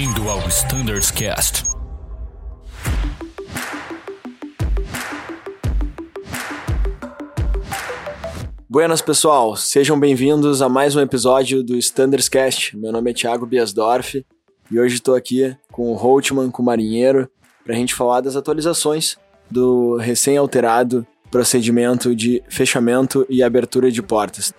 Bem-vindo ao Standards Cast. Buenas, pessoal. Sejam bem-vindos a mais um episódio do Standards Cast. Meu nome é Thiago Biasdorf e hoje estou aqui com o Holtman, com o Marinheiro, para a gente falar das atualizações do recém-alterado procedimento de fechamento e abertura de portas.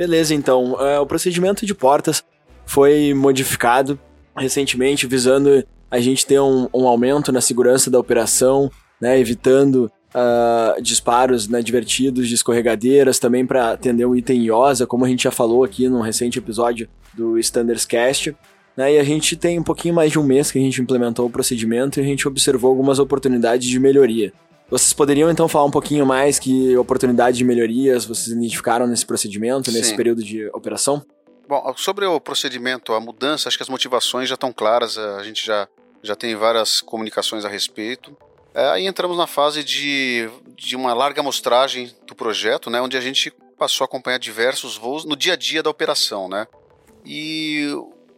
Beleza, então. Uh, o procedimento de portas foi modificado recentemente, visando a gente ter um, um aumento na segurança da operação, né, evitando uh, disparos né, divertidos de escorregadeiras, também para atender o item IOSA, como a gente já falou aqui num recente episódio do Standards Cast. Né, e a gente tem um pouquinho mais de um mês que a gente implementou o procedimento e a gente observou algumas oportunidades de melhoria. Vocês poderiam então falar um pouquinho mais que oportunidades de melhorias vocês identificaram nesse procedimento, nesse Sim. período de operação? Bom, sobre o procedimento, a mudança, acho que as motivações já estão claras, a gente já, já tem várias comunicações a respeito. É, aí entramos na fase de, de uma larga amostragem do projeto, né, onde a gente passou a acompanhar diversos voos no dia a dia da operação, né? E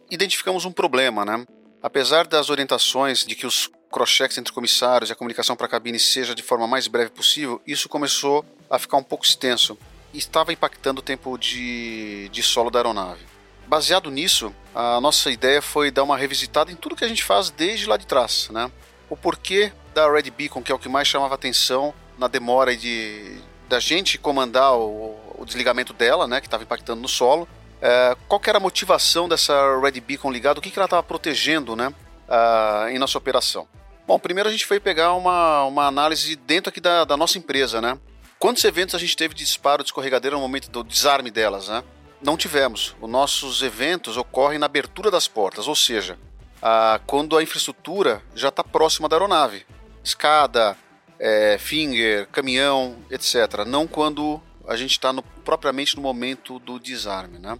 identificamos um problema, né? Apesar das orientações de que os cross-checks entre comissários e a comunicação para a cabine seja de forma mais breve possível, isso começou a ficar um pouco extenso e estava impactando o tempo de, de solo da aeronave. Baseado nisso, a nossa ideia foi dar uma revisitada em tudo que a gente faz desde lá de trás, né? O porquê da Red Beacon, que é o que mais chamava atenção na demora de da gente comandar o, o desligamento dela, né, que estava impactando no solo. É, qual era a motivação dessa Red Beacon ligada? O que, que ela estava protegendo, né, uh, em nossa operação? Bom, primeiro a gente foi pegar uma, uma análise dentro aqui da, da nossa empresa, né? Quantos eventos a gente teve de disparo de escorregadeira no momento do desarme delas, né? Não tivemos. Os nossos eventos ocorrem na abertura das portas, ou seja, a, quando a infraestrutura já está próxima da aeronave. Escada, é, finger, caminhão, etc. Não quando a gente está propriamente no momento do desarme, né?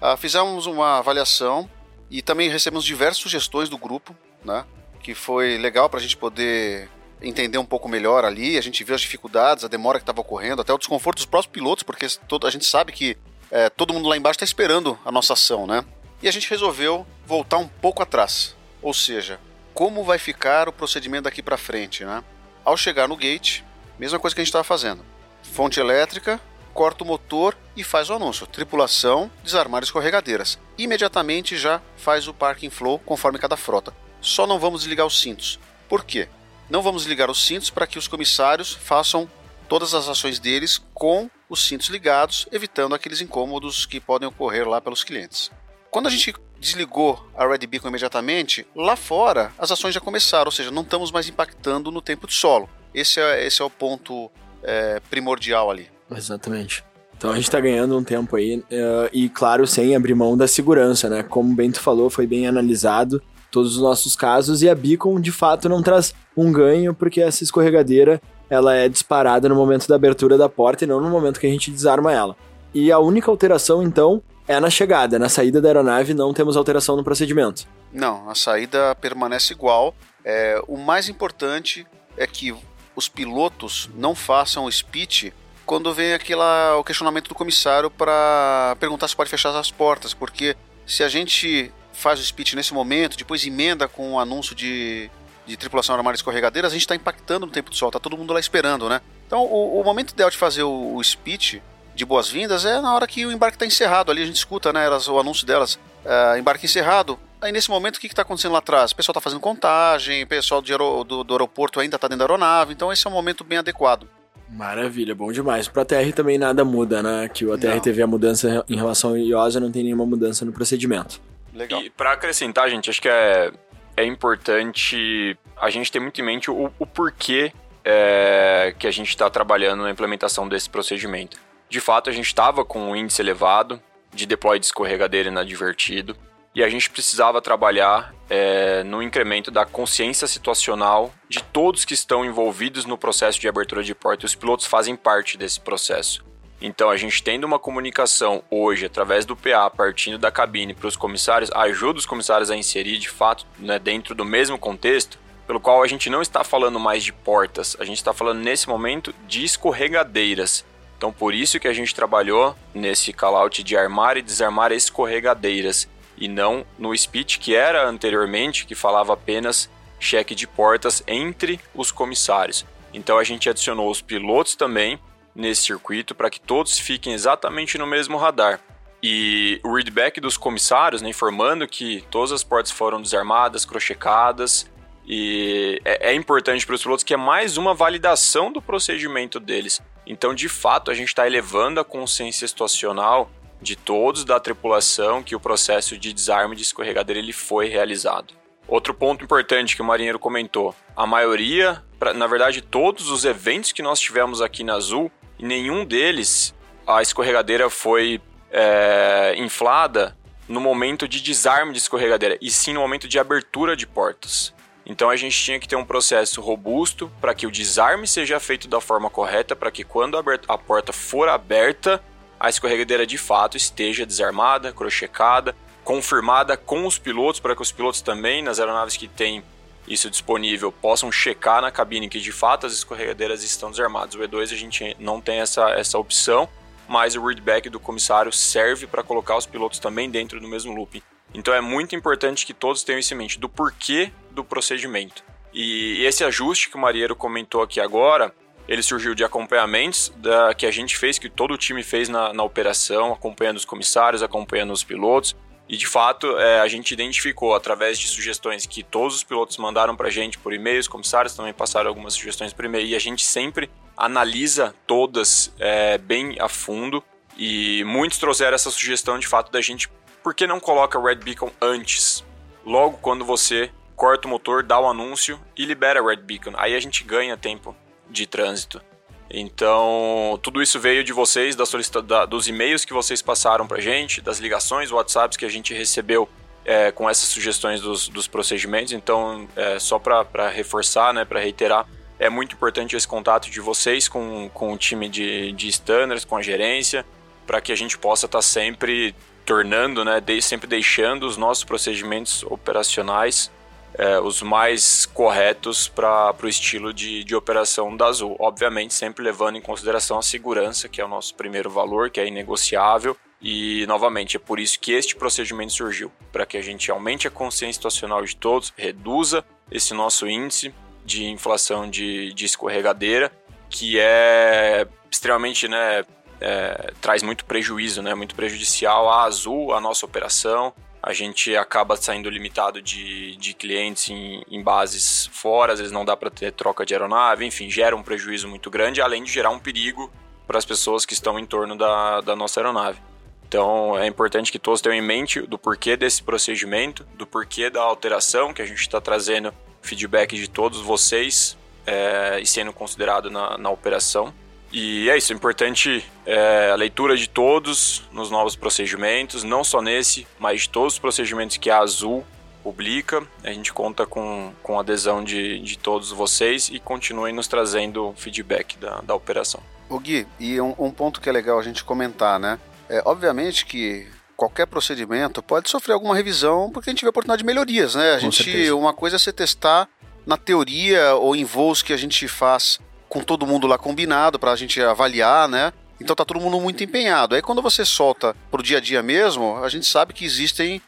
Ah, fizemos uma avaliação e também recebemos diversas sugestões do grupo, né? Que foi legal para a gente poder entender um pouco melhor ali. A gente viu as dificuldades, a demora que estava ocorrendo, até o desconforto dos próprios pilotos, porque todo, a gente sabe que é, todo mundo lá embaixo está esperando a nossa ação, né? E a gente resolveu voltar um pouco atrás, ou seja, como vai ficar o procedimento daqui para frente, né? Ao chegar no gate, mesma coisa que a gente estava fazendo. Fonte elétrica, corta o motor e faz o anúncio. Tripulação, desarmar escorregadeiras. Imediatamente já faz o parking flow conforme cada frota. Só não vamos desligar os cintos. Por quê? Não vamos ligar os cintos para que os comissários façam todas as ações deles com os cintos ligados, evitando aqueles incômodos que podem ocorrer lá pelos clientes. Quando a gente desligou a Red Beacon imediatamente, lá fora as ações já começaram, ou seja, não estamos mais impactando no tempo de solo. Esse é, esse é o ponto é, primordial ali. Exatamente. Então a gente está ganhando um tempo aí, uh, e claro, sem abrir mão da segurança, né? Como o Bento falou, foi bem analisado todos os nossos casos, e a Beacon de fato não traz um ganho, porque essa escorregadeira ela é disparada no momento da abertura da porta e não no momento que a gente desarma ela. E a única alteração, então, é na chegada. Na saída da aeronave não temos alteração no procedimento. Não, a saída permanece igual. É, o mais importante é que os pilotos não façam o speech quando vem aquela, o questionamento do comissário para perguntar se pode fechar as portas, porque se a gente faz o speech nesse momento, depois emenda com o anúncio de, de tripulação armada escorregadeira, a gente está impactando no tempo de sol, tá todo mundo lá esperando, né? Então, o, o momento ideal de fazer o, o speech de boas-vindas é na hora que o embarque está encerrado. Ali a gente escuta, né, elas, o anúncio delas, uh, embarque encerrado. Aí nesse momento, o que está acontecendo lá atrás? O pessoal está fazendo contagem, o pessoal do, do, do aeroporto ainda está dentro da aeronave, então esse é um momento bem adequado. Maravilha, bom demais. Pro ATR também nada muda, né? Que o ATR não. teve a mudança em relação ao IOSA, não tem nenhuma mudança no procedimento. Legal. E para acrescentar, gente, acho que é, é importante a gente ter muito em mente o, o porquê é, que a gente está trabalhando na implementação desse procedimento. De fato, a gente estava com um índice elevado de deploy de escorregadeira inadvertido e a gente precisava trabalhar é, no incremento da consciência situacional de todos que estão envolvidos no processo de abertura de porta. Os pilotos fazem parte desse processo. Então, a gente tendo uma comunicação hoje através do PA, partindo da cabine para os comissários, ajuda os comissários a inserir de fato né, dentro do mesmo contexto, pelo qual a gente não está falando mais de portas, a gente está falando nesse momento de escorregadeiras Então por isso que a gente trabalhou nesse callout de armar e desarmar escorregadeiras e não no speech que era anteriormente que falava apenas cheque de portas entre os comissários. Então a gente adicionou os pilotos também nesse circuito para que todos fiquem exatamente no mesmo radar. E o readback dos comissários, né, informando que todas as portas foram desarmadas, crochecadas, e é, é importante para os pilotos que é mais uma validação do procedimento deles. Então, de fato, a gente está elevando a consciência situacional de todos da tripulação que o processo de desarme de escorregadeira ele foi realizado. Outro ponto importante que o marinheiro comentou: a maioria, na verdade, todos os eventos que nós tivemos aqui na Azul, nenhum deles a escorregadeira foi é, inflada no momento de desarme de escorregadeira, e sim no momento de abertura de portas. Então a gente tinha que ter um processo robusto para que o desarme seja feito da forma correta, para que quando a porta for aberta, a escorregadeira de fato esteja desarmada, crochecada, confirmada com os pilotos, para que os pilotos também, nas aeronaves que têm isso disponível, possam checar na cabine que de fato as escorregadeiras estão desarmadas. O E2 a gente não tem essa, essa opção, mas o readback do comissário serve para colocar os pilotos também dentro do mesmo looping. Então é muito importante que todos tenham isso em mente do porquê do procedimento. E esse ajuste que o Marieiro comentou aqui agora, ele surgiu de acompanhamentos da, que a gente fez, que todo o time fez na, na operação, acompanhando os comissários, acompanhando os pilotos. E de fato, é, a gente identificou através de sugestões que todos os pilotos mandaram para a gente por e-mail, os comissários também passaram algumas sugestões por e-mail, e a gente sempre analisa todas é, bem a fundo. E muitos trouxeram essa sugestão de fato da gente, por que não coloca Red Beacon antes? Logo quando você corta o motor, dá o anúncio e libera Red Beacon. Aí a gente ganha tempo de trânsito. Então, tudo isso veio de vocês, da solicita da, dos e-mails que vocês passaram pra gente, das ligações, WhatsApps que a gente recebeu é, com essas sugestões dos, dos procedimentos. Então, é, só para reforçar, né, para reiterar, é muito importante esse contato de vocês com, com o time de, de standards, com a gerência, para que a gente possa estar tá sempre tornando, né, de, sempre deixando os nossos procedimentos operacionais é, os mais corretos para o estilo de, de operação da Azul. Obviamente, sempre levando em consideração a segurança, que é o nosso primeiro valor, que é inegociável. E, novamente, é por isso que este procedimento surgiu para que a gente aumente a consciência situacional de todos, reduza esse nosso índice de inflação de, de escorregadeira, que é extremamente, né, é, traz muito prejuízo, né, muito prejudicial à Azul, à nossa operação. A gente acaba saindo limitado de, de clientes em, em bases fora, às vezes não dá para ter troca de aeronave, enfim, gera um prejuízo muito grande, além de gerar um perigo para as pessoas que estão em torno da, da nossa aeronave. Então é importante que todos tenham em mente do porquê desse procedimento, do porquê da alteração que a gente está trazendo feedback de todos vocês é, e sendo considerado na, na operação. E é isso, é importante é, a leitura de todos nos novos procedimentos, não só nesse, mas de todos os procedimentos que a Azul publica. A gente conta com, com a adesão de, de todos vocês e continuem nos trazendo feedback da, da operação. O Gui, e um, um ponto que é legal a gente comentar, né? É, obviamente que qualquer procedimento pode sofrer alguma revisão porque a gente vê a oportunidade de melhorias, né? A gente, uma coisa é você testar na teoria ou em voos que a gente faz com todo mundo lá combinado para a gente avaliar, né? Então tá todo mundo muito empenhado. Aí quando você solta pro dia a dia mesmo, a gente sabe que existem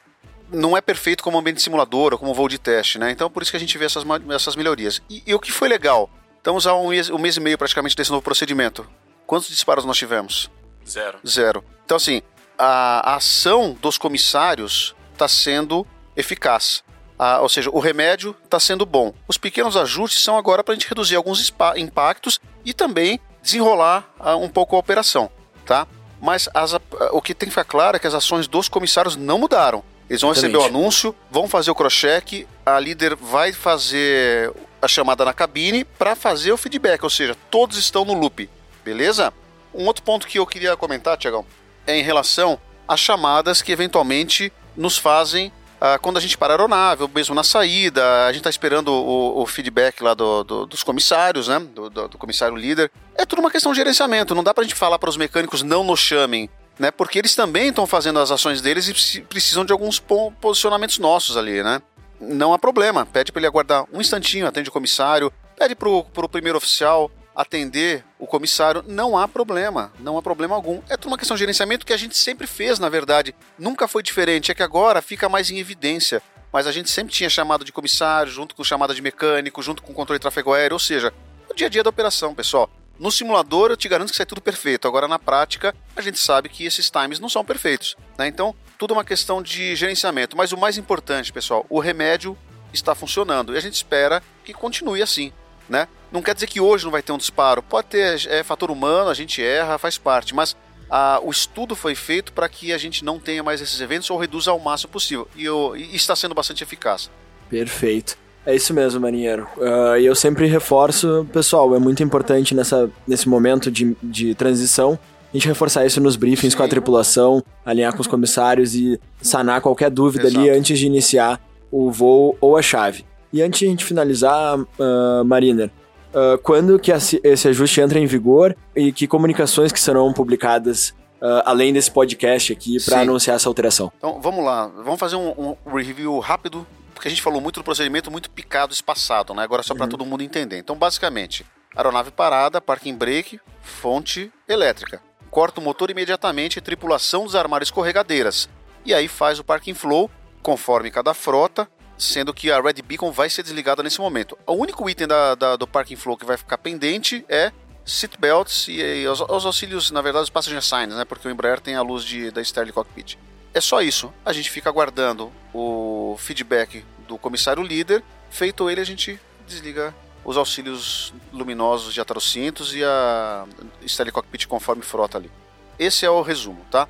não é perfeito como ambiente simulador ou como voo de teste, né? Então por isso que a gente vê essas, essas melhorias. E, e o que foi legal? Estamos há um mês, um mês e meio praticamente desse novo procedimento. Quantos disparos nós tivemos? Zero. Zero. Então assim, a, a ação dos comissários está sendo eficaz. Ah, ou seja, o remédio está sendo bom. Os pequenos ajustes são agora para a gente reduzir alguns impactos e também desenrolar ah, um pouco a operação, tá? Mas as, o que tem que ficar claro é que as ações dos comissários não mudaram. Eles vão Exatamente. receber o anúncio, vão fazer o cross-check, a líder vai fazer a chamada na cabine para fazer o feedback, ou seja, todos estão no loop, beleza? Um outro ponto que eu queria comentar, Tiagão, é em relação às chamadas que eventualmente nos fazem ah, quando a gente para a aeronave, ou mesmo na saída, a gente está esperando o, o, feedback lá do, do, dos comissários, né? Do, do, comissário líder. É tudo uma questão de gerenciamento. Não dá para a gente falar para os mecânicos não nos chamem, né? Porque eles também estão fazendo as ações deles e precisam de alguns posicionamentos nossos ali, né? Não há problema. Pede para ele aguardar um instantinho, atende o comissário, pede para o primeiro oficial atender o comissário, não há problema, não há problema algum. É tudo uma questão de gerenciamento que a gente sempre fez, na verdade. Nunca foi diferente, é que agora fica mais em evidência. Mas a gente sempre tinha chamado de comissário, junto com chamada de mecânico, junto com controle de tráfego aéreo, ou seja, o dia a dia da operação, pessoal. No simulador eu te garanto que sai tudo perfeito. Agora na prática a gente sabe que esses times não são perfeitos. Né? Então tudo é uma questão de gerenciamento. Mas o mais importante, pessoal, o remédio está funcionando e a gente espera que continue assim. Né? Não quer dizer que hoje não vai ter um disparo. Pode ter é, fator humano, a gente erra, faz parte. Mas a, o estudo foi feito para que a gente não tenha mais esses eventos ou reduza ao máximo possível. E, eu, e está sendo bastante eficaz. Perfeito. É isso mesmo, marinheiro. Uh, e eu sempre reforço, pessoal, é muito importante nessa, nesse momento de, de transição a gente reforçar isso nos briefings Sim. com a tripulação, alinhar com os comissários e sanar qualquer dúvida Exato. ali antes de iniciar o voo ou a chave. E antes de a gente finalizar, uh, Mariner, uh, quando que esse ajuste entra em vigor e que comunicações que serão publicadas uh, além desse podcast aqui para anunciar essa alteração? Então vamos lá, vamos fazer um, um review rápido porque a gente falou muito do procedimento muito picado, espaçado, né? Agora só para uhum. todo mundo entender. Então, basicamente, aeronave parada, parking brake, fonte elétrica. Corta o motor imediatamente, tripulação desarmar escorregadeiras. E aí faz o parking flow conforme cada frota, sendo que a Red Beacon vai ser desligada nesse momento. O único item da, da do parking flow que vai ficar pendente é seatbelts e, e os, os, auxílios, na verdade, os passenger signs, né? Porque o Embraer tem a luz de, da Sterling Cockpit. É só isso. A gente fica aguardando o feedback do comissário líder. Feito ele, a gente desliga os auxílios luminosos de atrocintos e a Stanley Cockpit conforme frota ali. Esse é o resumo, tá?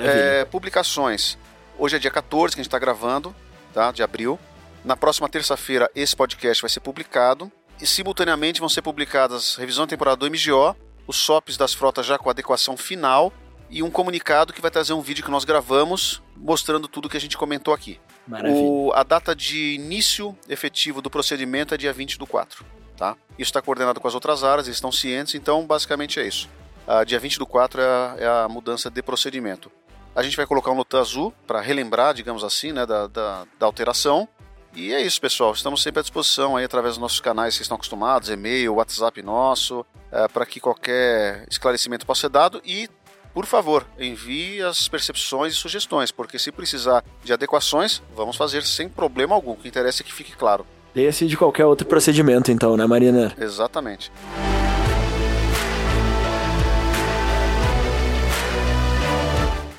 É, publicações. Hoje é dia 14 que a gente está gravando, tá? De abril. Na próxima terça-feira, esse podcast vai ser publicado. E simultaneamente vão ser publicadas revisão temporal do MGO, os SOPs das frotas já com adequação final e um comunicado que vai trazer um vídeo que nós gravamos mostrando tudo que a gente comentou aqui. O, a data de início efetivo do procedimento é dia 20 do 4. Tá? Isso está coordenado com as outras áreas, eles estão cientes, então basicamente é isso. A dia 20 do 4 é a, é a mudança de procedimento. A gente vai colocar um nota azul para relembrar, digamos assim, né, da, da, da, alteração. E é isso, pessoal. Estamos sempre à disposição aí através dos nossos canais que vocês estão acostumados, e-mail, WhatsApp nosso, é, para que qualquer esclarecimento possa ser dado. E por favor, envie as percepções e sugestões, porque se precisar de adequações, vamos fazer sem problema algum. O que interessa é que fique claro. Leia-se de qualquer outro procedimento, então, né, Marina? Exatamente.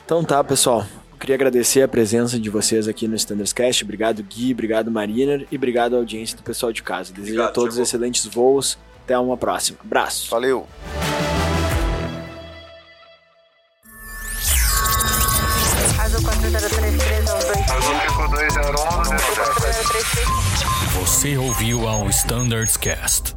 Então tá, pessoal. Queria agradecer a presença de vocês aqui no Standardscast. Obrigado, Gui. Obrigado, Mariner. E obrigado à audiência do pessoal de casa. Desejo obrigado, a todos excelentes voos. Até uma próxima. Abraço. Valeu. Você ouviu ao Standards Cast.